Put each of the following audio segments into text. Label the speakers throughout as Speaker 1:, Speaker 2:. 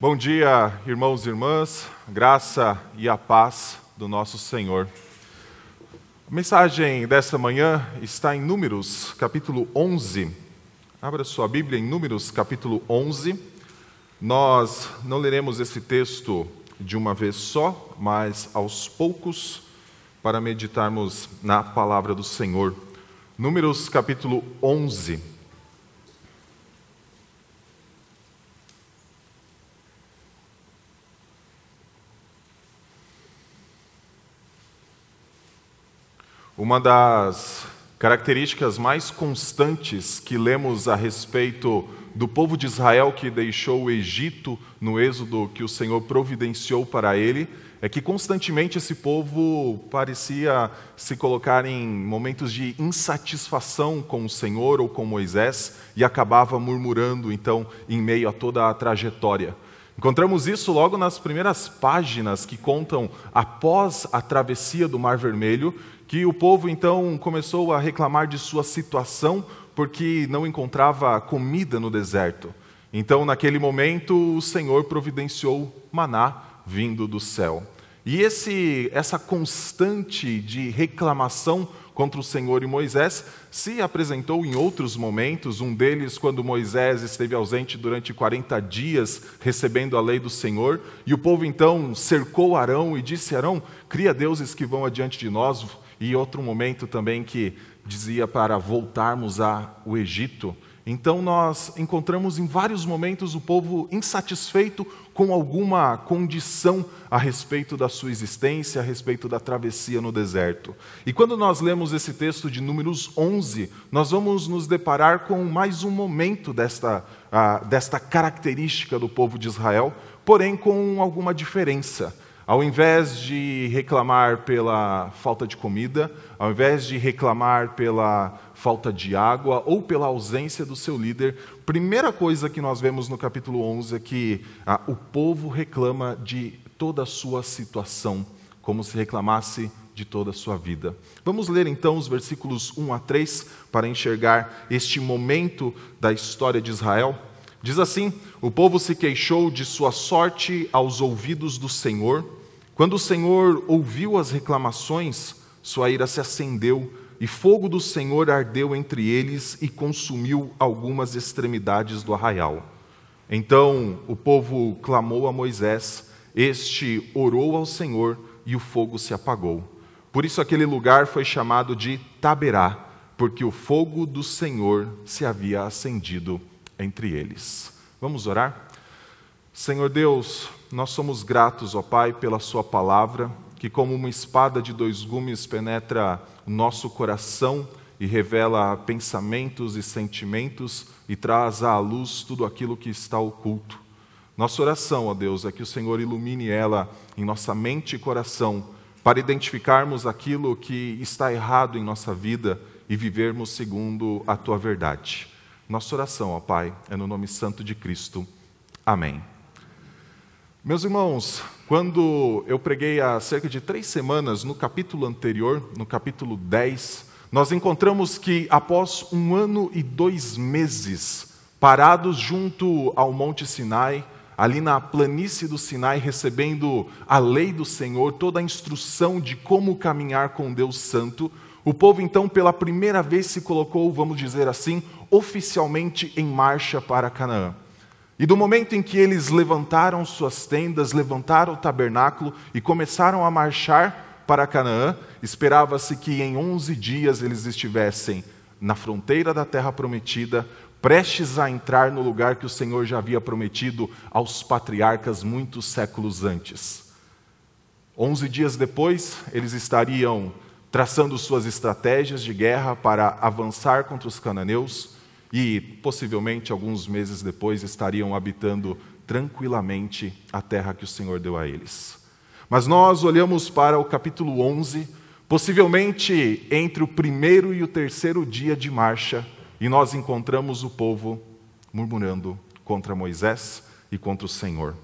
Speaker 1: Bom dia, irmãos e irmãs, graça e a paz do nosso Senhor. A mensagem desta manhã está em Números, capítulo 11. Abra sua Bíblia em Números, capítulo 11. Nós não leremos esse texto de uma vez só, mas aos poucos, para meditarmos na palavra do Senhor. Números, capítulo 11. Uma das características mais constantes que lemos a respeito do povo de Israel que deixou o Egito no êxodo que o Senhor providenciou para ele é que constantemente esse povo parecia se colocar em momentos de insatisfação com o Senhor ou com Moisés e acabava murmurando então em meio a toda a trajetória. Encontramos isso logo nas primeiras páginas que contam após a travessia do Mar Vermelho, que o povo então começou a reclamar de sua situação porque não encontrava comida no deserto. Então, naquele momento, o Senhor providenciou maná vindo do céu. E esse, essa constante de reclamação contra o Senhor e Moisés se apresentou em outros momentos, um deles quando Moisés esteve ausente durante 40 dias recebendo a lei do Senhor, e o povo então cercou Arão e disse: Arão, cria deuses que vão adiante de nós, e outro momento também que dizia para voltarmos ao Egito. Então nós encontramos em vários momentos o povo insatisfeito com alguma condição a respeito da sua existência, a respeito da travessia no deserto. E quando nós lemos esse texto de Números 11, nós vamos nos deparar com mais um momento desta, uh, desta característica do povo de Israel, porém com alguma diferença. Ao invés de reclamar pela falta de comida, ao invés de reclamar pela falta de água ou pela ausência do seu líder, primeira coisa que nós vemos no capítulo 11 é que ah, o povo reclama de toda a sua situação, como se reclamasse de toda a sua vida. Vamos ler então os versículos 1 a 3 para enxergar este momento da história de Israel. Diz assim: O povo se queixou de sua sorte aos ouvidos do Senhor quando o Senhor ouviu as reclamações, sua ira se acendeu, e fogo do Senhor ardeu entre eles e consumiu algumas extremidades do arraial. Então o povo clamou a Moisés, este orou ao Senhor e o fogo se apagou. Por isso aquele lugar foi chamado de Taberá, porque o fogo do Senhor se havia acendido entre eles. Vamos orar? Senhor Deus, nós somos gratos, ó Pai, pela Sua palavra, que, como uma espada de dois gumes, penetra o nosso coração e revela pensamentos e sentimentos e traz à luz tudo aquilo que está oculto. Nossa oração, ó Deus, é que o Senhor ilumine ela em nossa mente e coração, para identificarmos aquilo que está errado em nossa vida e vivermos segundo a tua verdade. Nossa oração, ó Pai, é no nome santo de Cristo. Amém. Meus irmãos, quando eu preguei há cerca de três semanas no capítulo anterior, no capítulo 10, nós encontramos que após um ano e dois meses parados junto ao Monte Sinai, ali na planície do Sinai, recebendo a lei do Senhor, toda a instrução de como caminhar com Deus Santo, o povo então pela primeira vez se colocou, vamos dizer assim, oficialmente em marcha para Canaã. E do momento em que eles levantaram suas tendas, levantaram o tabernáculo e começaram a marchar para Canaã, esperava-se que em 11 dias eles estivessem na fronteira da terra prometida, prestes a entrar no lugar que o Senhor já havia prometido aos patriarcas muitos séculos antes. Onze dias depois, eles estariam traçando suas estratégias de guerra para avançar contra os cananeus e possivelmente alguns meses depois estariam habitando tranquilamente a terra que o Senhor deu a eles. Mas nós olhamos para o capítulo 11, possivelmente entre o primeiro e o terceiro dia de marcha, e nós encontramos o povo murmurando contra Moisés e contra o Senhor.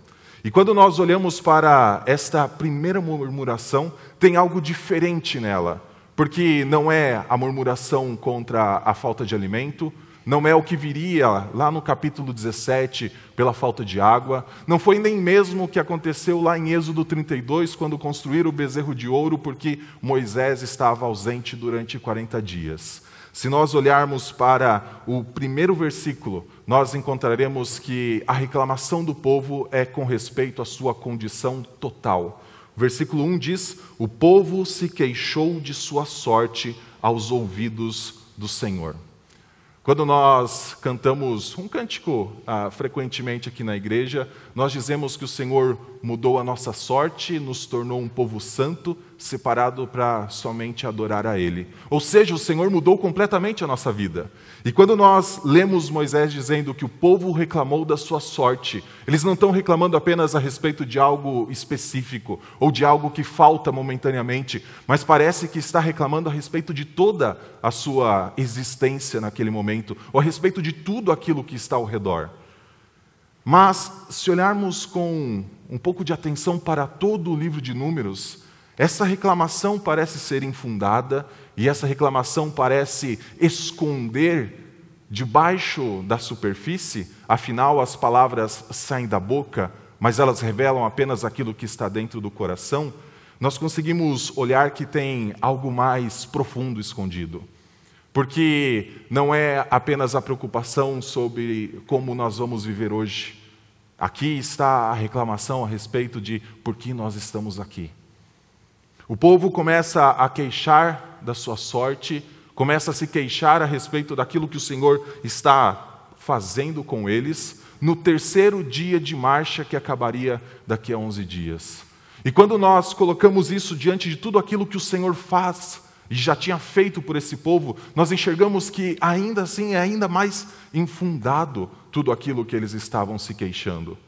Speaker 1: E quando nós olhamos para esta primeira murmuração, tem algo diferente nela, porque não é a murmuração contra a falta de alimento, não é o que viria lá no capítulo 17 pela falta de água, não foi nem mesmo o que aconteceu lá em Êxodo 32, quando construíram o bezerro de ouro, porque Moisés estava ausente durante 40 dias. Se nós olharmos para o primeiro versículo, nós encontraremos que a reclamação do povo é com respeito à sua condição total. O versículo 1 diz: O povo se queixou de sua sorte aos ouvidos do Senhor. Quando nós cantamos um cântico ah, frequentemente aqui na igreja, nós dizemos que o Senhor mudou a nossa sorte, nos tornou um povo santo, separado para somente adorar a Ele. Ou seja, o Senhor mudou completamente a nossa vida. E quando nós lemos Moisés dizendo que o povo reclamou da sua sorte, eles não estão reclamando apenas a respeito de algo específico ou de algo que falta momentaneamente, mas parece que está reclamando a respeito de toda a sua existência naquele momento, ou a respeito de tudo aquilo que está ao redor. Mas, se olharmos com um pouco de atenção para todo o livro de Números, essa reclamação parece ser infundada e essa reclamação parece esconder debaixo da superfície, afinal as palavras saem da boca, mas elas revelam apenas aquilo que está dentro do coração. Nós conseguimos olhar que tem algo mais profundo escondido. Porque não é apenas a preocupação sobre como nós vamos viver hoje. Aqui está a reclamação a respeito de por que nós estamos aqui. O povo começa a queixar da sua sorte, começa a se queixar a respeito daquilo que o Senhor está fazendo com eles, no terceiro dia de marcha que acabaria daqui a 11 dias. E quando nós colocamos isso diante de tudo aquilo que o Senhor faz e já tinha feito por esse povo, nós enxergamos que ainda assim é ainda mais infundado tudo aquilo que eles estavam se queixando.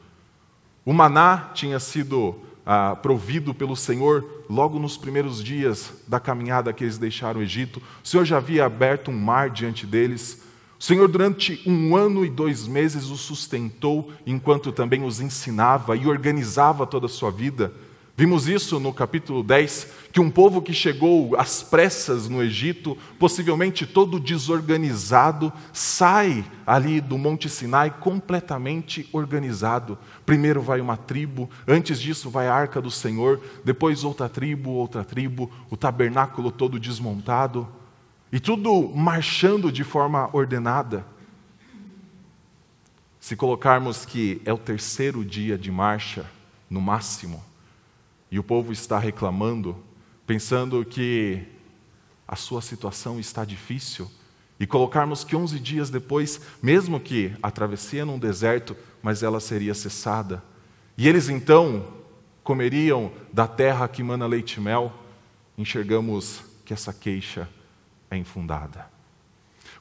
Speaker 1: O maná tinha sido ah, provido pelo Senhor logo nos primeiros dias da caminhada que eles deixaram o Egito. O Senhor já havia aberto um mar diante deles. O Senhor, durante um ano e dois meses, os sustentou, enquanto também os ensinava e organizava toda a sua vida. Vimos isso no capítulo 10, que um povo que chegou às pressas no Egito, possivelmente todo desorganizado, sai ali do Monte Sinai completamente organizado. Primeiro vai uma tribo, antes disso vai a arca do Senhor, depois outra tribo, outra tribo, o tabernáculo todo desmontado, e tudo marchando de forma ordenada. Se colocarmos que é o terceiro dia de marcha, no máximo, e o povo está reclamando, pensando que a sua situação está difícil, e colocarmos que 11 dias depois, mesmo que a travessia num deserto, mas ela seria cessada. E eles então comeriam da terra que mana leite e mel, enxergamos que essa queixa é infundada.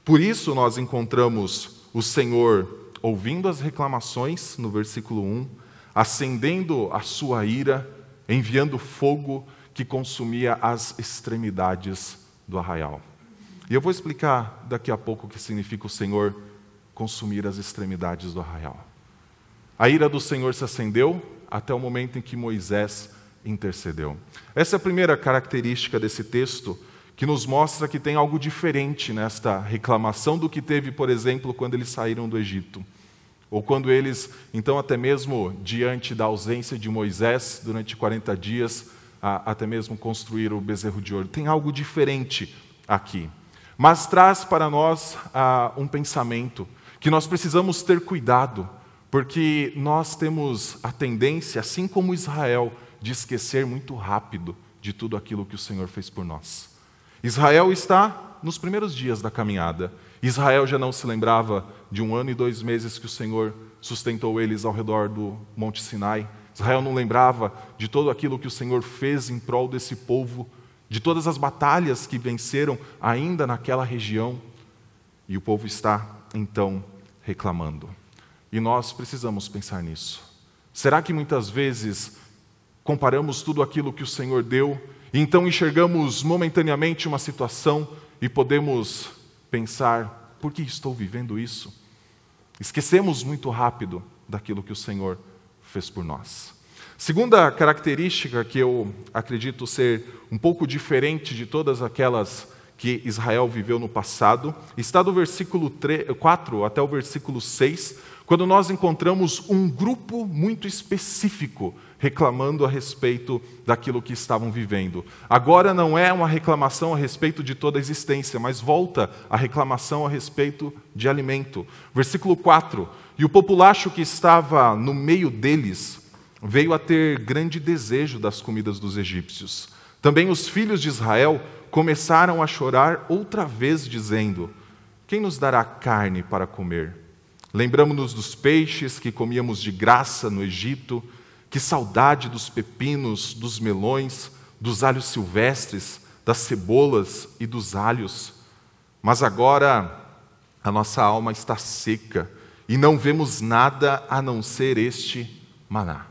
Speaker 1: Por isso nós encontramos o Senhor ouvindo as reclamações, no versículo 1, acendendo a sua ira enviando fogo que consumia as extremidades do arraial. E eu vou explicar daqui a pouco o que significa o Senhor consumir as extremidades do arraial. A ira do Senhor se acendeu até o momento em que Moisés intercedeu. Essa é a primeira característica desse texto que nos mostra que tem algo diferente nesta reclamação do que teve, por exemplo, quando eles saíram do Egito. Ou quando eles, então, até mesmo diante da ausência de Moisés durante 40 dias, até mesmo construíram o bezerro de ouro. Tem algo diferente aqui. Mas traz para nós um pensamento que nós precisamos ter cuidado, porque nós temos a tendência, assim como Israel, de esquecer muito rápido de tudo aquilo que o Senhor fez por nós. Israel está nos primeiros dias da caminhada. Israel já não se lembrava de um ano e dois meses que o Senhor sustentou eles ao redor do Monte Sinai. Israel não lembrava de todo aquilo que o Senhor fez em prol desse povo, de todas as batalhas que venceram ainda naquela região. E o povo está, então, reclamando. E nós precisamos pensar nisso. Será que muitas vezes comparamos tudo aquilo que o Senhor deu e então enxergamos momentaneamente uma situação e podemos pensar: por que estou vivendo isso? Esquecemos muito rápido daquilo que o Senhor fez por nós. Segunda característica que eu acredito ser um pouco diferente de todas aquelas que Israel viveu no passado, está do versículo 3, 4 até o versículo 6, quando nós encontramos um grupo muito específico reclamando a respeito daquilo que estavam vivendo. Agora não é uma reclamação a respeito de toda a existência, mas volta a reclamação a respeito de alimento. Versículo 4: E o populacho que estava no meio deles veio a ter grande desejo das comidas dos egípcios. Também os filhos de Israel começaram a chorar outra vez, dizendo: Quem nos dará carne para comer? Lembramos-nos dos peixes que comíamos de graça no Egito que saudade dos pepinos, dos melões, dos alhos silvestres, das cebolas e dos alhos. Mas agora a nossa alma está seca e não vemos nada a não ser este maná.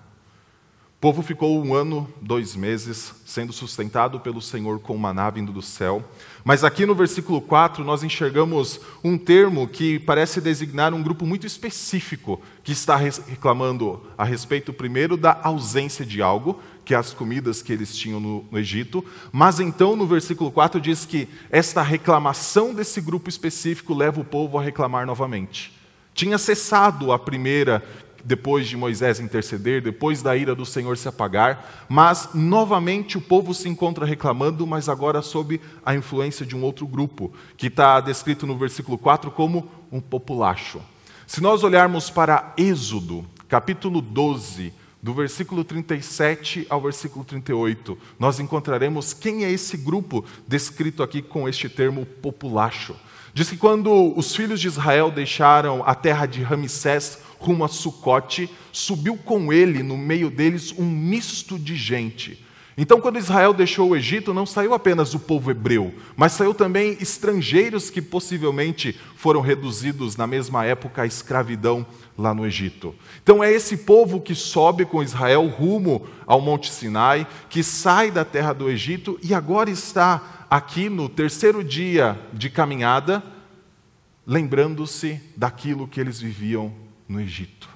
Speaker 1: Povo ficou um ano, dois meses, sendo sustentado pelo Senhor com maná vindo do céu. Mas aqui no versículo 4 nós enxergamos um termo que parece designar um grupo muito específico que está reclamando a respeito, primeiro, da ausência de algo, que é as comidas que eles tinham no, no Egito. Mas então no versículo 4 diz que esta reclamação desse grupo específico leva o povo a reclamar novamente. Tinha cessado a primeira depois de Moisés interceder, depois da ira do Senhor se apagar, mas novamente o povo se encontra reclamando, mas agora sob a influência de um outro grupo, que está descrito no versículo 4 como um populacho. Se nós olharmos para Êxodo, capítulo 12, do versículo 37 ao versículo 38, nós encontraremos quem é esse grupo descrito aqui com este termo populacho. Diz que quando os filhos de Israel deixaram a terra de Ramsés rumo a Sucote, subiu com ele no meio deles um misto de gente. Então, quando Israel deixou o Egito, não saiu apenas o povo hebreu, mas saiu também estrangeiros que possivelmente foram reduzidos na mesma época à escravidão lá no Egito. Então, é esse povo que sobe com Israel rumo ao Monte Sinai, que sai da terra do Egito e agora está aqui no terceiro dia de caminhada, lembrando-se daquilo que eles viviam no Egito.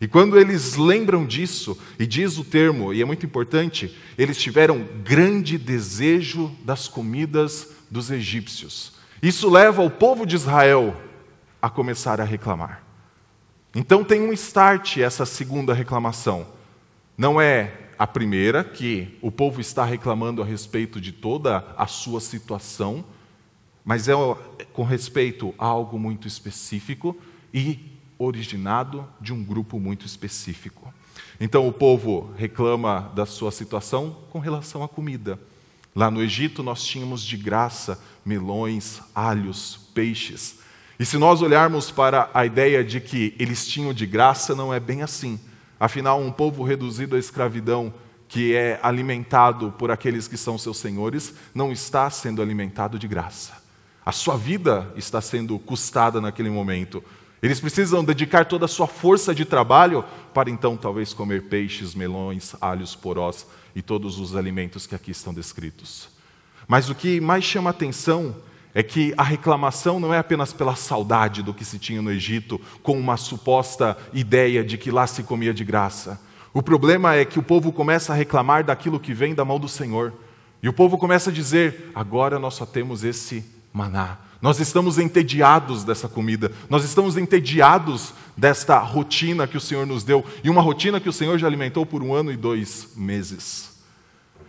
Speaker 1: E quando eles lembram disso, e diz o termo, e é muito importante, eles tiveram grande desejo das comidas dos egípcios. Isso leva o povo de Israel a começar a reclamar. Então tem um start essa segunda reclamação. Não é a primeira, que o povo está reclamando a respeito de toda a sua situação, mas é com respeito a algo muito específico e originado de um grupo muito específico. Então o povo reclama da sua situação com relação à comida. Lá no Egito nós tínhamos de graça melões, alhos, peixes. E se nós olharmos para a ideia de que eles tinham de graça, não é bem assim. Afinal, um povo reduzido à escravidão, que é alimentado por aqueles que são seus senhores, não está sendo alimentado de graça. A sua vida está sendo custada naquele momento. Eles precisam dedicar toda a sua força de trabalho para então talvez comer peixes, melões, alhos, porós e todos os alimentos que aqui estão descritos. Mas o que mais chama atenção é que a reclamação não é apenas pela saudade do que se tinha no Egito, com uma suposta ideia de que lá se comia de graça. O problema é que o povo começa a reclamar daquilo que vem da mão do Senhor. E o povo começa a dizer: agora nós só temos esse maná. Nós estamos entediados dessa comida, nós estamos entediados desta rotina que o Senhor nos deu, e uma rotina que o Senhor já alimentou por um ano e dois meses.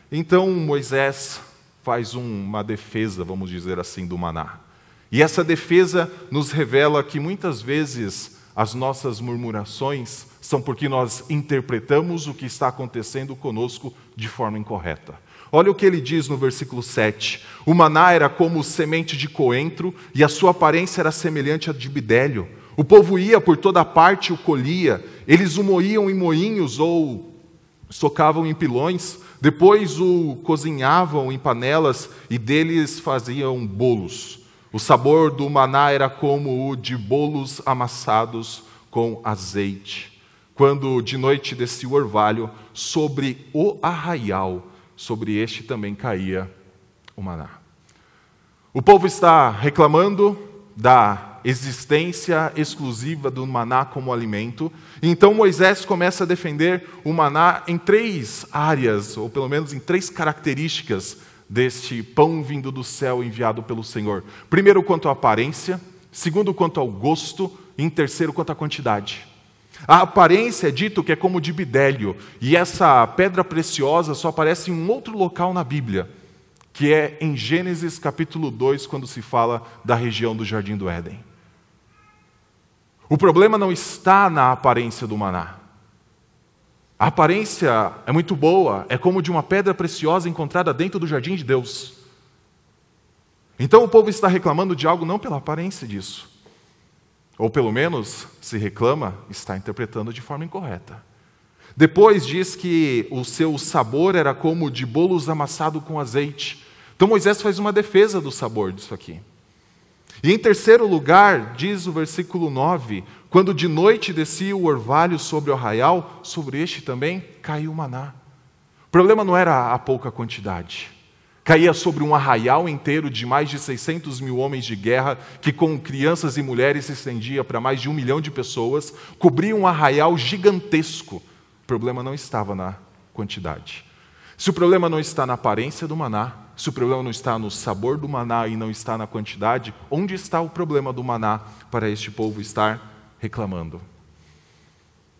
Speaker 1: Então Moisés faz uma defesa, vamos dizer assim, do maná. E essa defesa nos revela que muitas vezes as nossas murmurações são porque nós interpretamos o que está acontecendo conosco de forma incorreta. Olha o que ele diz no versículo 7. O maná era como semente de coentro e a sua aparência era semelhante a de bidélio. O povo ia por toda parte e o colhia. Eles o moíam em moinhos ou socavam em pilões. Depois o cozinhavam em panelas e deles faziam bolos. O sabor do maná era como o de bolos amassados com azeite. Quando de noite descia o orvalho sobre o arraial, sobre este também caía o maná. O povo está reclamando da existência exclusiva do maná como alimento. Então Moisés começa a defender o maná em três áreas, ou pelo menos em três características deste pão vindo do céu enviado pelo Senhor. Primeiro, quanto à aparência, segundo, quanto ao gosto, e em terceiro, quanto à quantidade. A aparência é dito que é como de bidélio, e essa pedra preciosa só aparece em um outro local na Bíblia, que é em Gênesis capítulo 2, quando se fala da região do Jardim do Éden. O problema não está na aparência do maná. A aparência é muito boa, é como de uma pedra preciosa encontrada dentro do jardim de Deus. Então o povo está reclamando de algo não pela aparência disso, ou pelo menos, se reclama, está interpretando de forma incorreta. Depois diz que o seu sabor era como de bolos amassado com azeite. Então Moisés faz uma defesa do sabor disso aqui. E em terceiro lugar, diz o versículo 9: quando de noite descia o orvalho sobre o arraial, sobre este também caiu o maná. O problema não era a pouca quantidade. Caía sobre um arraial inteiro de mais de 600 mil homens de guerra, que com crianças e mulheres se estendia para mais de um milhão de pessoas, cobria um arraial gigantesco. O problema não estava na quantidade. Se o problema não está na aparência do maná, se o problema não está no sabor do maná e não está na quantidade, onde está o problema do maná para este povo estar reclamando?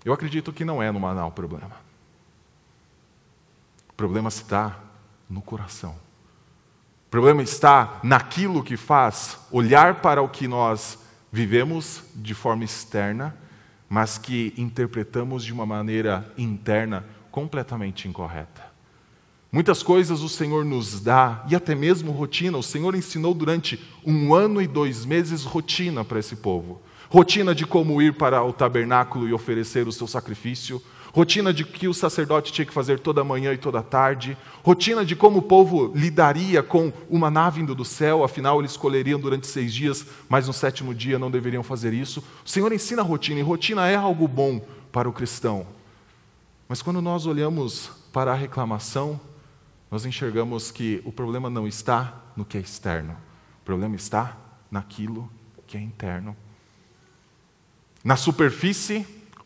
Speaker 1: Eu acredito que não é no maná o problema. O problema está no coração. O problema está naquilo que faz olhar para o que nós vivemos de forma externa, mas que interpretamos de uma maneira interna completamente incorreta. Muitas coisas o Senhor nos dá, e até mesmo rotina. O Senhor ensinou durante um ano e dois meses rotina para esse povo. Rotina de como ir para o tabernáculo e oferecer o seu sacrifício, rotina de que o sacerdote tinha que fazer toda manhã e toda tarde, rotina de como o povo lidaria com uma nave vindo do céu, afinal eles escolheriam durante seis dias, mas no sétimo dia não deveriam fazer isso. O Senhor ensina a rotina, e rotina é algo bom para o cristão. Mas quando nós olhamos para a reclamação, nós enxergamos que o problema não está no que é externo, o problema está naquilo que é interno. Na superfície,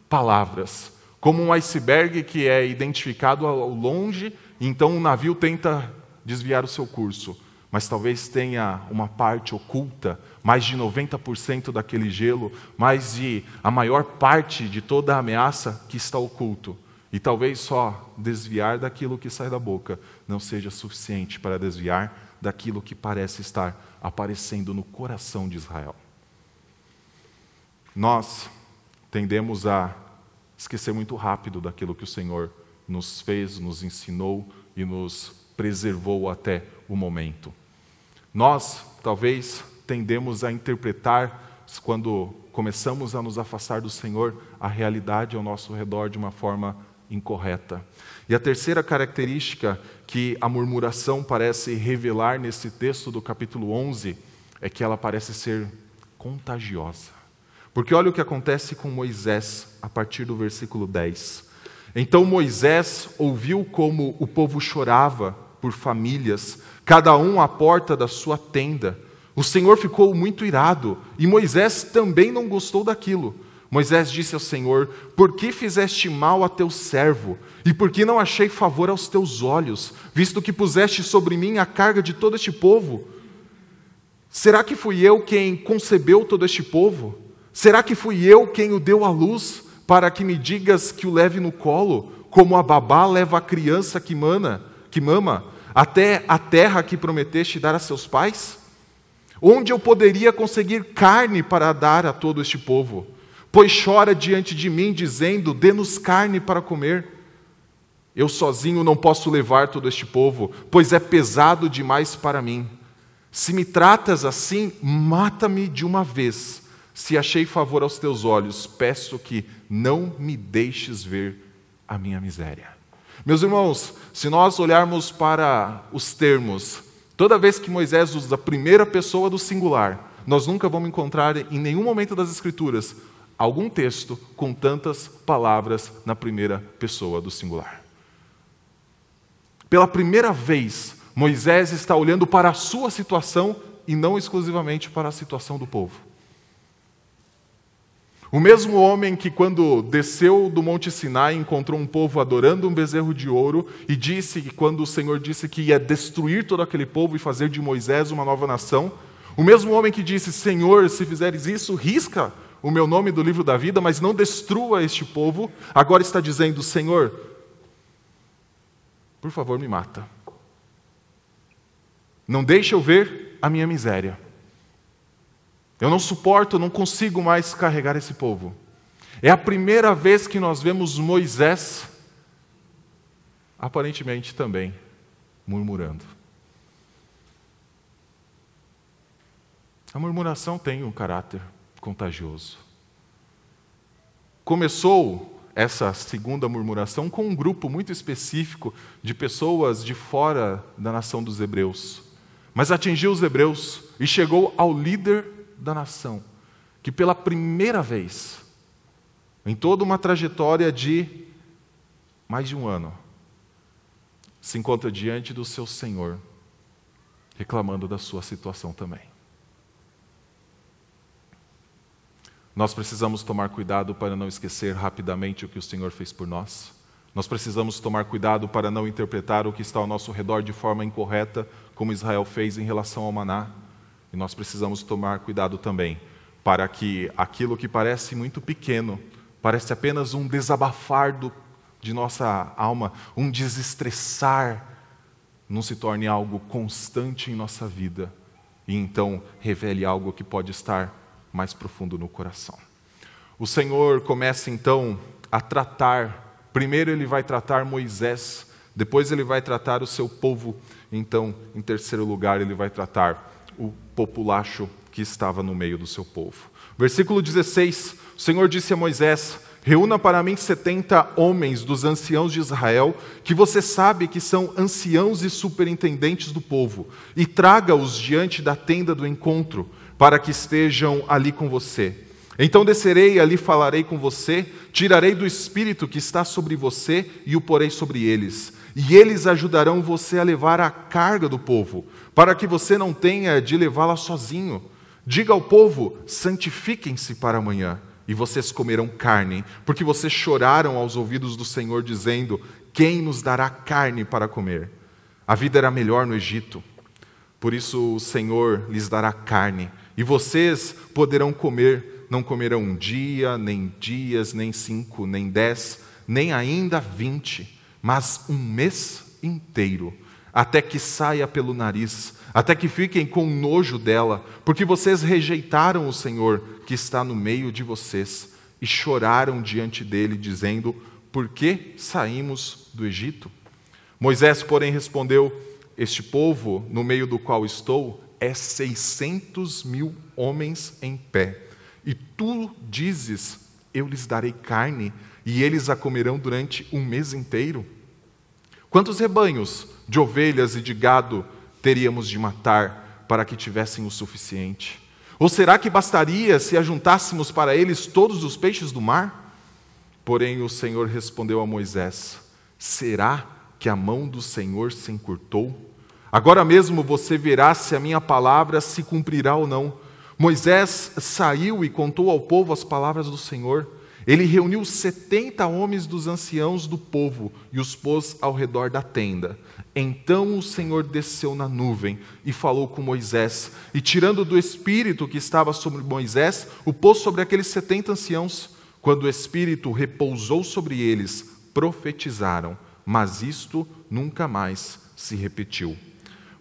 Speaker 1: palavras como um iceberg que é identificado ao longe, então o navio tenta desviar o seu curso, mas talvez tenha uma parte oculta, mais de 90% daquele gelo, mais de a maior parte de toda a ameaça que está oculto. E talvez só desviar daquilo que sai da boca não seja suficiente para desviar daquilo que parece estar aparecendo no coração de Israel. Nós tendemos a esquecer muito rápido daquilo que o Senhor nos fez, nos ensinou e nos preservou até o momento. Nós, talvez, tendemos a interpretar, quando começamos a nos afastar do Senhor, a realidade ao nosso redor de uma forma incorreta. E a terceira característica que a murmuração parece revelar nesse texto do capítulo 11 é que ela parece ser contagiosa. Porque olha o que acontece com Moisés a partir do versículo 10. Então Moisés ouviu como o povo chorava por famílias, cada um à porta da sua tenda. O Senhor ficou muito irado e Moisés também não gostou daquilo. Moisés disse ao Senhor: Por que fizeste mal a teu servo? E por que não achei favor aos teus olhos, visto que puseste sobre mim a carga de todo este povo? Será que fui eu quem concebeu todo este povo? Será que fui eu quem o deu à luz para que me digas que o leve no colo, como a babá leva a criança que mana, que mama, até a terra que prometeste dar a seus pais? Onde eu poderia conseguir carne para dar a todo este povo? Pois chora diante de mim, dizendo: Dê-nos carne para comer. Eu sozinho não posso levar todo este povo, pois é pesado demais para mim. Se me tratas assim, mata-me de uma vez se achei favor aos teus olhos, peço que não me deixes ver a minha miséria. Meus irmãos, se nós olharmos para os termos, toda vez que Moisés usa a primeira pessoa do singular, nós nunca vamos encontrar em nenhum momento das Escrituras algum texto com tantas palavras na primeira pessoa do singular. Pela primeira vez, Moisés está olhando para a sua situação e não exclusivamente para a situação do povo. O mesmo homem que, quando desceu do Monte Sinai, encontrou um povo adorando um bezerro de ouro e disse que, quando o Senhor disse que ia destruir todo aquele povo e fazer de Moisés uma nova nação, o mesmo homem que disse: Senhor, se fizeres isso, risca o meu nome do livro da vida, mas não destrua este povo, agora está dizendo: Senhor, por favor, me mata. Não deixe eu ver a minha miséria. Eu não suporto, não consigo mais carregar esse povo. É a primeira vez que nós vemos Moisés, aparentemente também, murmurando. A murmuração tem um caráter contagioso. Começou essa segunda murmuração com um grupo muito específico de pessoas de fora da nação dos hebreus, mas atingiu os hebreus e chegou ao líder da nação, que pela primeira vez, em toda uma trajetória de mais de um ano, se encontra diante do seu Senhor, reclamando da sua situação também. Nós precisamos tomar cuidado para não esquecer rapidamente o que o Senhor fez por nós. Nós precisamos tomar cuidado para não interpretar o que está ao nosso redor de forma incorreta, como Israel fez em relação ao maná. E nós precisamos tomar cuidado também para que aquilo que parece muito pequeno, parece apenas um desabafar do, de nossa alma, um desestressar, não se torne algo constante em nossa vida e então revele algo que pode estar mais profundo no coração. O Senhor começa então a tratar, primeiro ele vai tratar Moisés, depois ele vai tratar o seu povo, então, em terceiro lugar, ele vai tratar o populacho que estava no meio do seu povo. Versículo 16: O Senhor disse a Moisés: Reúna para mim setenta homens dos anciãos de Israel, que você sabe que são anciãos e superintendentes do povo, e traga-os diante da tenda do encontro, para que estejam ali com você. Então descerei e ali falarei com você, tirarei do espírito que está sobre você e o porei sobre eles e eles ajudarão você a levar a carga do povo, para que você não tenha de levá-la sozinho. Diga ao povo: santifiquem-se para amanhã, e vocês comerão carne, porque vocês choraram aos ouvidos do Senhor, dizendo: Quem nos dará carne para comer? A vida era melhor no Egito. Por isso o Senhor lhes dará carne, e vocês poderão comer, não comerão um dia, nem dias, nem cinco, nem dez, nem ainda vinte mas um mês inteiro, até que saia pelo nariz, até que fiquem com nojo dela, porque vocês rejeitaram o Senhor que está no meio de vocês e choraram diante dele, dizendo: Por que saímos do Egito? Moisés, porém, respondeu: Este povo, no meio do qual estou, é seiscentos mil homens em pé. E tu dizes: Eu lhes darei carne e eles a comerão durante um mês inteiro? Quantos rebanhos de ovelhas e de gado teríamos de matar para que tivessem o suficiente? Ou será que bastaria se ajuntássemos para eles todos os peixes do mar? Porém, o Senhor respondeu a Moisés: Será que a mão do Senhor se encurtou? Agora mesmo você verá se a minha palavra se cumprirá ou não. Moisés saiu e contou ao povo as palavras do Senhor. Ele reuniu setenta homens dos anciãos do povo e os pôs ao redor da tenda. Então o Senhor desceu na nuvem e falou com Moisés, e tirando do espírito que estava sobre Moisés, o pôs sobre aqueles setenta anciãos. Quando o espírito repousou sobre eles, profetizaram, mas isto nunca mais se repetiu.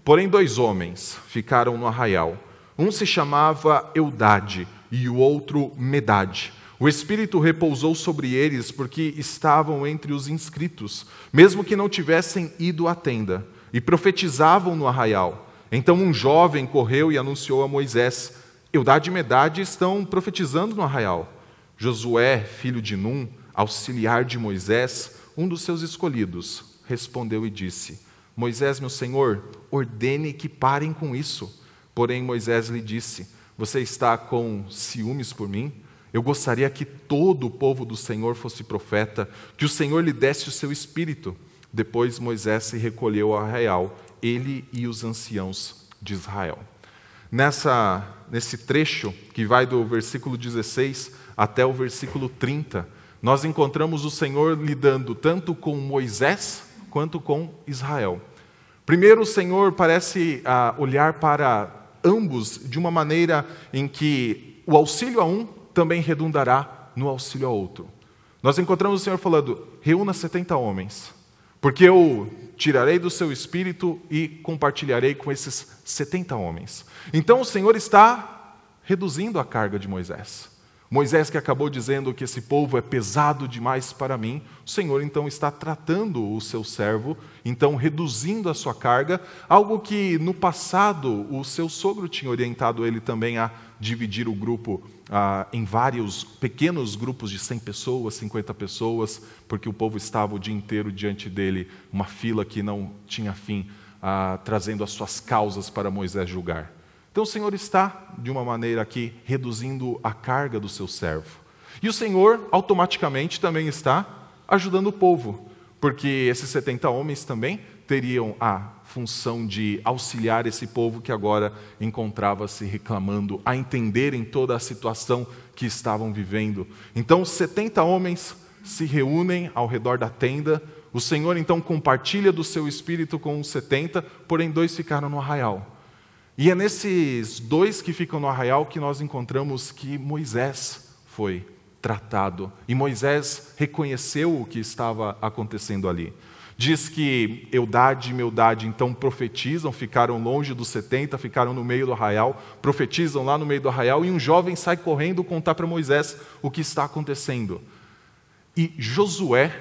Speaker 1: Porém, dois homens ficaram no arraial. Um se chamava Eudade e o outro Medade o Espírito repousou sobre eles porque estavam entre os inscritos, mesmo que não tivessem ido à tenda, e profetizavam no arraial. Então um jovem correu e anunciou a Moisés: Eudade e Medade estão profetizando no arraial. Josué, filho de Num, auxiliar de Moisés, um dos seus escolhidos, respondeu e disse: Moisés, meu senhor, ordene que parem com isso. Porém, Moisés lhe disse: Você está com ciúmes por mim? Eu gostaria que todo o povo do Senhor fosse profeta, que o Senhor lhe desse o seu espírito. Depois Moisés se recolheu ao arraial, ele e os anciãos de Israel. Nessa, nesse trecho, que vai do versículo 16 até o versículo 30, nós encontramos o Senhor lidando tanto com Moisés quanto com Israel. Primeiro, o Senhor parece ah, olhar para ambos de uma maneira em que o auxílio a um também redundará no auxílio a outro. Nós encontramos o Senhor falando: reúna 70 homens, porque eu tirarei do seu espírito e compartilharei com esses 70 homens. Então o Senhor está reduzindo a carga de Moisés. Moisés, que acabou dizendo que esse povo é pesado demais para mim, o Senhor então está tratando o seu servo, então reduzindo a sua carga, algo que no passado o seu sogro tinha orientado ele também a dividir o grupo ah, em vários pequenos grupos de 100 pessoas, 50 pessoas, porque o povo estava o dia inteiro diante dele, uma fila que não tinha fim, ah, trazendo as suas causas para Moisés julgar. Então o Senhor está, de uma maneira aqui, reduzindo a carga do seu servo. E o Senhor, automaticamente, também está ajudando o povo, porque esses 70 homens também teriam a função de auxiliar esse povo que agora encontrava-se reclamando, a entenderem toda a situação que estavam vivendo. Então, os 70 homens se reúnem ao redor da tenda. O Senhor então compartilha do seu espírito com os 70, porém dois ficaram no arraial. E é nesses dois que ficam no arraial que nós encontramos que Moisés foi tratado. E Moisés reconheceu o que estava acontecendo ali. Diz que Eudade e Meudade então profetizam, ficaram longe dos 70, ficaram no meio do arraial, profetizam lá no meio do arraial, e um jovem sai correndo contar para Moisés o que está acontecendo. E Josué,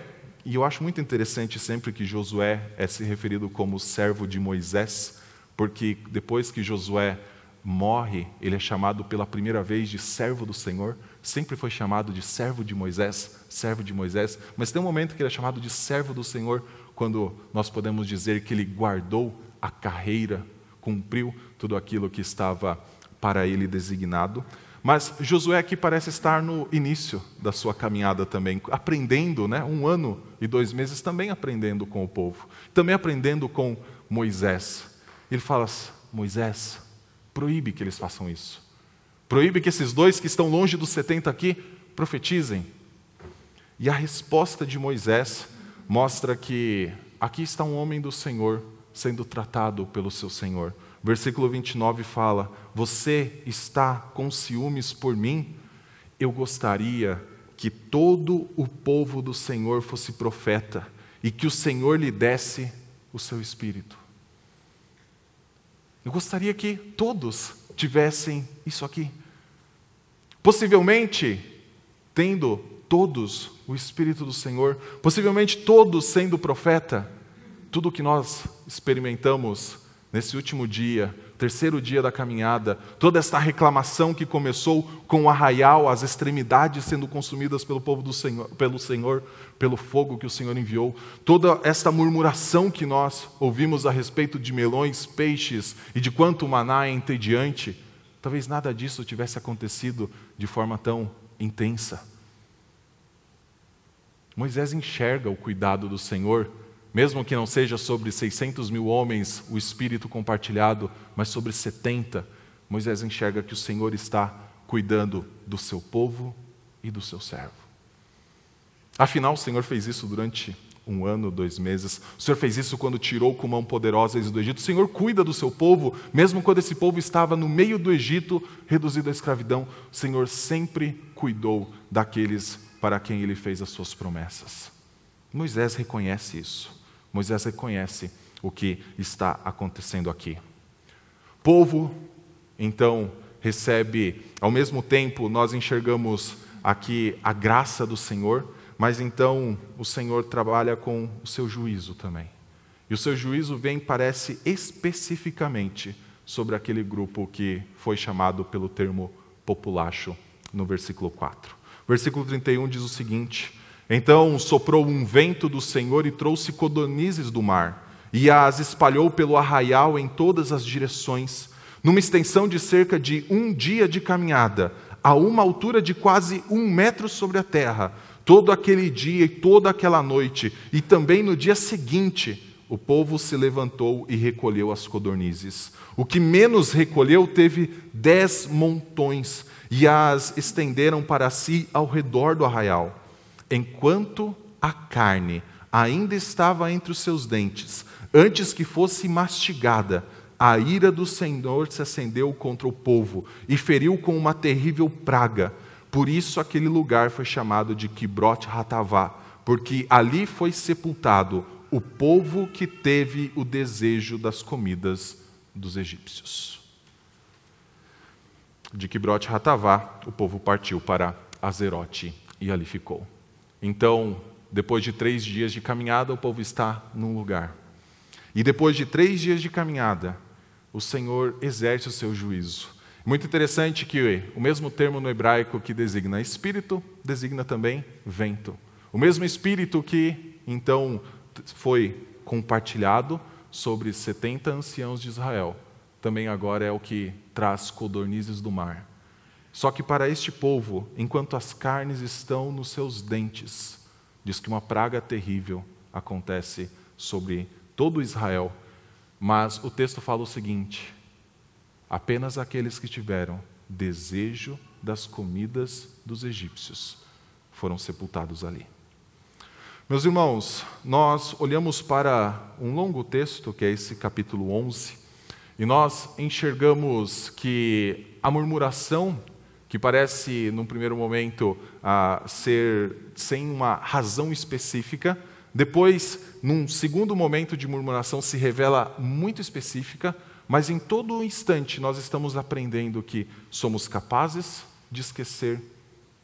Speaker 1: e eu acho muito interessante sempre que Josué é se referido como servo de Moisés, porque depois que Josué morre, ele é chamado pela primeira vez de servo do Senhor, sempre foi chamado de servo de Moisés, servo de Moisés, mas tem um momento que ele é chamado de servo do Senhor, quando nós podemos dizer que ele guardou a carreira, cumpriu tudo aquilo que estava para ele designado. Mas Josué aqui parece estar no início da sua caminhada também, aprendendo, né? um ano e dois meses também aprendendo com o povo, também aprendendo com Moisés. Ele fala: Moisés, proíbe que eles façam isso. Proíbe que esses dois que estão longe dos 70 aqui profetizem. E a resposta de Moisés mostra que aqui está um homem do Senhor sendo tratado pelo seu Senhor. Versículo 29 fala: Você está com ciúmes por mim? Eu gostaria que todo o povo do Senhor fosse profeta e que o Senhor lhe desse o seu espírito. Eu gostaria que todos tivessem isso aqui. Possivelmente, tendo todos o Espírito do Senhor, possivelmente todos sendo profeta, tudo o que nós experimentamos nesse último dia, terceiro dia da caminhada, toda esta reclamação que começou com o arraial, as extremidades sendo consumidas pelo povo do Senhor, pelo Senhor, pelo fogo que o Senhor enviou, toda esta murmuração que nós ouvimos a respeito de melões, peixes e de quanto maná é entediante, talvez nada disso tivesse acontecido de forma tão intensa. Moisés enxerga o cuidado do Senhor mesmo que não seja sobre 600 mil homens o Espírito compartilhado, mas sobre 70, Moisés enxerga que o Senhor está cuidando do seu povo e do seu servo. Afinal, o Senhor fez isso durante um ano, dois meses. O Senhor fez isso quando tirou com mão poderosa eles do Egito. O Senhor cuida do seu povo, mesmo quando esse povo estava no meio do Egito, reduzido à escravidão. O Senhor sempre cuidou daqueles para quem ele fez as suas promessas. Moisés reconhece isso. Moisés reconhece o que está acontecendo aqui. O povo, então, recebe, ao mesmo tempo, nós enxergamos aqui a graça do Senhor, mas então o Senhor trabalha com o seu juízo também. E o seu juízo vem, parece, especificamente sobre aquele grupo que foi chamado pelo termo populacho no versículo 4. Versículo 31 diz o seguinte: então soprou um vento do Senhor e trouxe codornizes do mar, e as espalhou pelo arraial em todas as direções, numa extensão de cerca de um dia de caminhada, a uma altura de quase um metro sobre a terra. Todo aquele dia e toda aquela noite, e também no dia seguinte, o povo se levantou e recolheu as codornizes. O que menos recolheu teve dez montões, e as estenderam para si ao redor do arraial, enquanto a carne ainda estava entre os seus dentes, antes que fosse mastigada, a ira do Senhor se acendeu contra o povo e feriu com uma terrível praga. Por isso aquele lugar foi chamado de Kibrot Hatavá, porque ali foi sepultado o povo que teve o desejo das comidas dos egípcios. De Kibrot Hatavá, o povo partiu para Azerote e ali ficou. Então, depois de três dias de caminhada, o povo está num lugar. E depois de três dias de caminhada, o Senhor exerce o seu juízo. Muito interessante que o mesmo termo no hebraico que designa espírito, designa também vento. O mesmo espírito que, então, foi compartilhado sobre 70 anciãos de Israel, também agora é o que traz codornizes do mar. Só que para este povo, enquanto as carnes estão nos seus dentes, diz que uma praga terrível acontece sobre todo Israel. Mas o texto fala o seguinte: apenas aqueles que tiveram desejo das comidas dos egípcios foram sepultados ali. Meus irmãos, nós olhamos para um longo texto, que é esse capítulo 11, e nós enxergamos que a murmuração, que parece, num primeiro momento, ser sem uma razão específica, depois, num segundo momento de murmuração, se revela muito específica, mas em todo instante nós estamos aprendendo que somos capazes de esquecer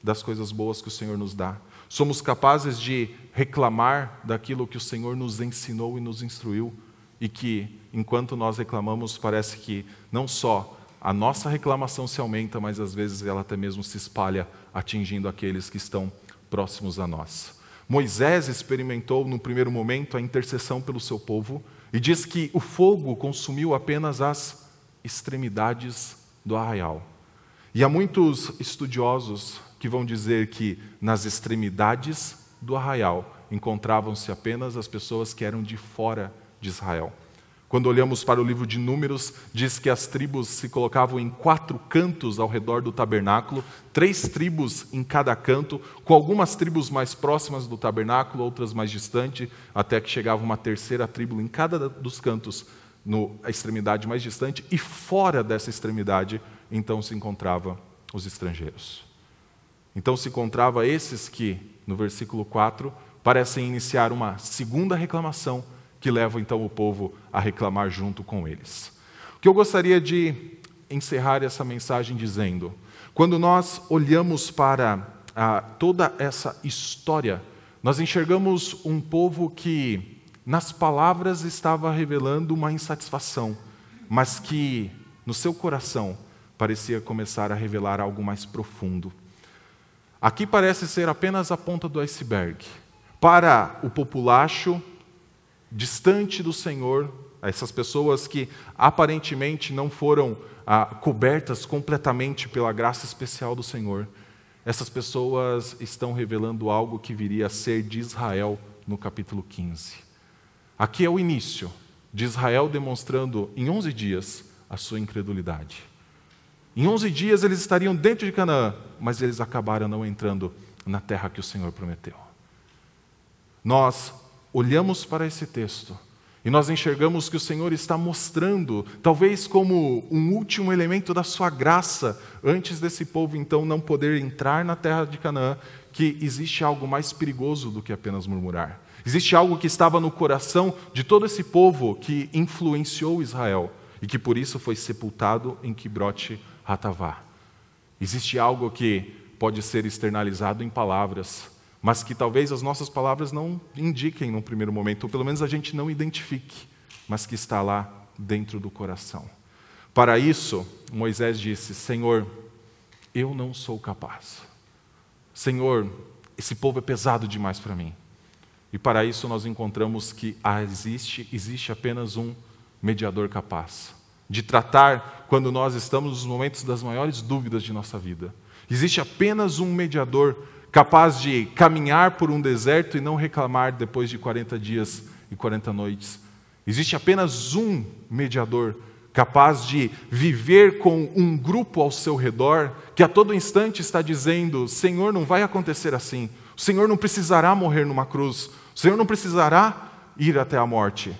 Speaker 1: das coisas boas que o Senhor nos dá. Somos capazes de reclamar daquilo que o Senhor nos ensinou e nos instruiu, e que, enquanto nós reclamamos, parece que não só a nossa reclamação se aumenta, mas às vezes ela até mesmo se espalha, atingindo aqueles que estão próximos a nós. Moisés experimentou, no primeiro momento, a intercessão pelo seu povo e diz que o fogo consumiu apenas as extremidades do arraial. E há muitos estudiosos que vão dizer que nas extremidades do arraial encontravam-se apenas as pessoas que eram de fora de Israel. Quando olhamos para o livro de Números, diz que as tribos se colocavam em quatro cantos ao redor do tabernáculo, três tribos em cada canto, com algumas tribos mais próximas do tabernáculo, outras mais distantes, até que chegava uma terceira tribo em cada dos cantos, na extremidade mais distante, e fora dessa extremidade, então se encontravam os estrangeiros. Então se encontrava esses que, no versículo 4, parecem iniciar uma segunda reclamação que leva então o povo a reclamar junto com eles. O que eu gostaria de encerrar essa mensagem dizendo: quando nós olhamos para ah, toda essa história, nós enxergamos um povo que, nas palavras, estava revelando uma insatisfação, mas que, no seu coração, parecia começar a revelar algo mais profundo. Aqui parece ser apenas a ponta do iceberg. Para o populacho distante do Senhor, essas pessoas que aparentemente não foram ah, cobertas completamente pela graça especial do Senhor, essas pessoas estão revelando algo que viria a ser de Israel no capítulo 15. Aqui é o início de Israel demonstrando em 11 dias a sua incredulidade. Em 11 dias eles estariam dentro de Canaã, mas eles acabaram não entrando na terra que o Senhor prometeu. Nós olhamos para esse texto e nós enxergamos que o Senhor está mostrando, talvez como um último elemento da sua graça, antes desse povo então não poder entrar na terra de Canaã, que existe algo mais perigoso do que apenas murmurar. Existe algo que estava no coração de todo esse povo que influenciou Israel e que por isso foi sepultado em Quibrote Hatavá. Existe algo que pode ser externalizado em palavras, mas que talvez as nossas palavras não indiquem num primeiro momento, ou pelo menos a gente não identifique, mas que está lá dentro do coração. Para isso, Moisés disse: Senhor, eu não sou capaz. Senhor, esse povo é pesado demais para mim. E para isso nós encontramos que existe, existe apenas um mediador capaz de tratar quando nós estamos nos momentos das maiores dúvidas de nossa vida. Existe apenas um mediador capaz de caminhar por um deserto e não reclamar depois de 40 dias e 40 noites. Existe apenas um mediador capaz de viver com um grupo ao seu redor que a todo instante está dizendo: Senhor, não vai acontecer assim. O Senhor não precisará morrer numa cruz. O Senhor não precisará ir até a morte.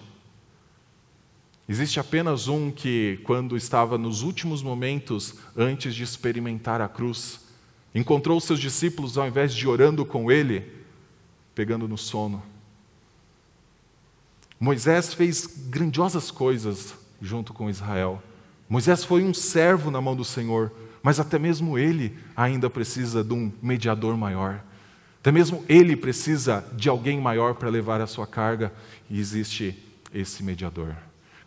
Speaker 1: Existe apenas um que, quando estava nos últimos momentos antes de experimentar a cruz, encontrou seus discípulos, ao invés de orando com ele, pegando no sono. Moisés fez grandiosas coisas junto com Israel. Moisés foi um servo na mão do Senhor, mas até mesmo ele ainda precisa de um mediador maior. Até mesmo ele precisa de alguém maior para levar a sua carga, e existe esse mediador.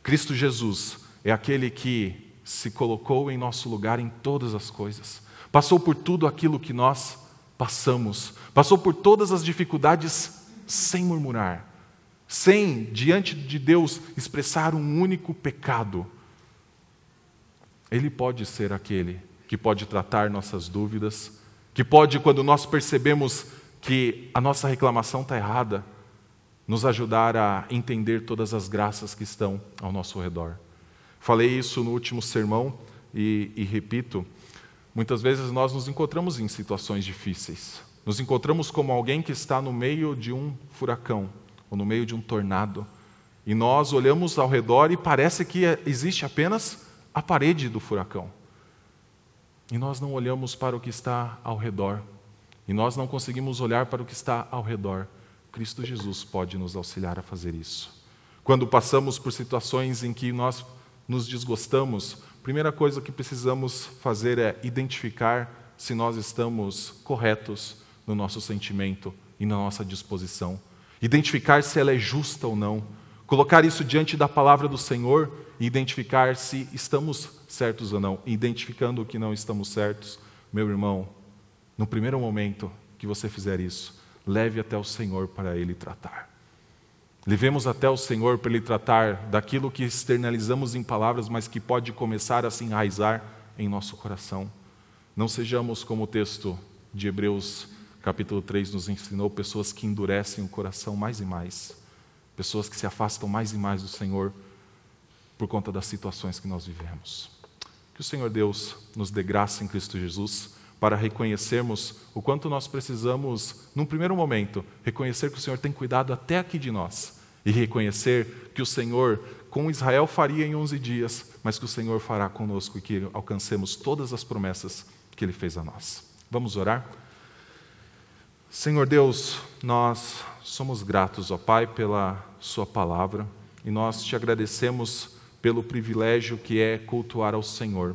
Speaker 1: Cristo Jesus é aquele que se colocou em nosso lugar em todas as coisas, passou por tudo aquilo que nós passamos, passou por todas as dificuldades sem murmurar, sem, diante de Deus, expressar um único pecado. Ele pode ser aquele que pode tratar nossas dúvidas, que pode, quando nós percebemos que a nossa reclamação está errada, nos ajudar a entender todas as graças que estão ao nosso redor. Falei isso no último sermão e, e repito: muitas vezes nós nos encontramos em situações difíceis. Nos encontramos como alguém que está no meio de um furacão ou no meio de um tornado. E nós olhamos ao redor e parece que existe apenas a parede do furacão. E nós não olhamos para o que está ao redor. E nós não conseguimos olhar para o que está ao redor. Cristo Jesus pode nos auxiliar a fazer isso. Quando passamos por situações em que nós nos desgostamos, primeira coisa que precisamos fazer é identificar se nós estamos corretos no nosso sentimento e na nossa disposição. Identificar se ela é justa ou não. Colocar isso diante da palavra do Senhor e identificar se estamos certos ou não. Identificando que não estamos certos, meu irmão, no primeiro momento que você fizer isso, leve até o Senhor para Ele tratar. Levemos até o Senhor para Ele tratar daquilo que externalizamos em palavras, mas que pode começar a se enraizar em nosso coração. Não sejamos como o texto de Hebreus capítulo 3 nos ensinou, pessoas que endurecem o coração mais e mais, pessoas que se afastam mais e mais do Senhor por conta das situações que nós vivemos. Que o Senhor Deus nos dê graça em Cristo Jesus para reconhecermos o quanto nós precisamos, num primeiro momento, reconhecer que o Senhor tem cuidado até aqui de nós e reconhecer que o Senhor, com Israel, faria em 11 dias, mas que o Senhor fará conosco e que alcancemos todas as promessas que Ele fez a nós. Vamos orar? Senhor Deus, nós somos gratos, ó Pai, pela Sua palavra e nós te agradecemos pelo privilégio que é cultuar ao Senhor.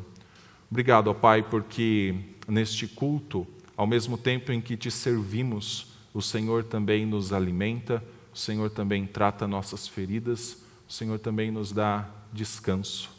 Speaker 1: Obrigado, ó Pai, porque neste culto, ao mesmo tempo em que te servimos, o Senhor também nos alimenta, o Senhor também trata nossas feridas, o Senhor também nos dá descanso.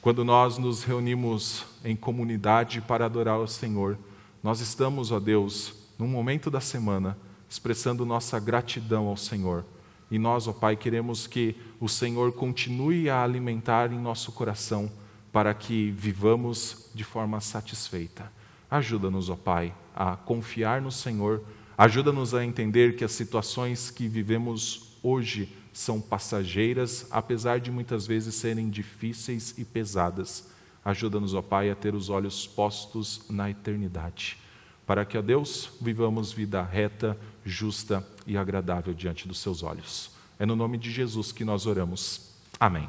Speaker 1: Quando nós nos reunimos em comunidade para adorar o Senhor, nós estamos, ó Deus, num momento da semana, expressando nossa gratidão ao Senhor. E nós, ó Pai, queremos que o Senhor continue a alimentar em nosso coração para que vivamos de forma satisfeita. Ajuda-nos, ó Pai, a confiar no Senhor, ajuda-nos a entender que as situações que vivemos hoje são passageiras, apesar de muitas vezes serem difíceis e pesadas. Ajuda-nos, ó Pai, a ter os olhos postos na eternidade para que a Deus vivamos vida reta, justa e agradável diante dos seus olhos. É no nome de Jesus que nós oramos. Amém.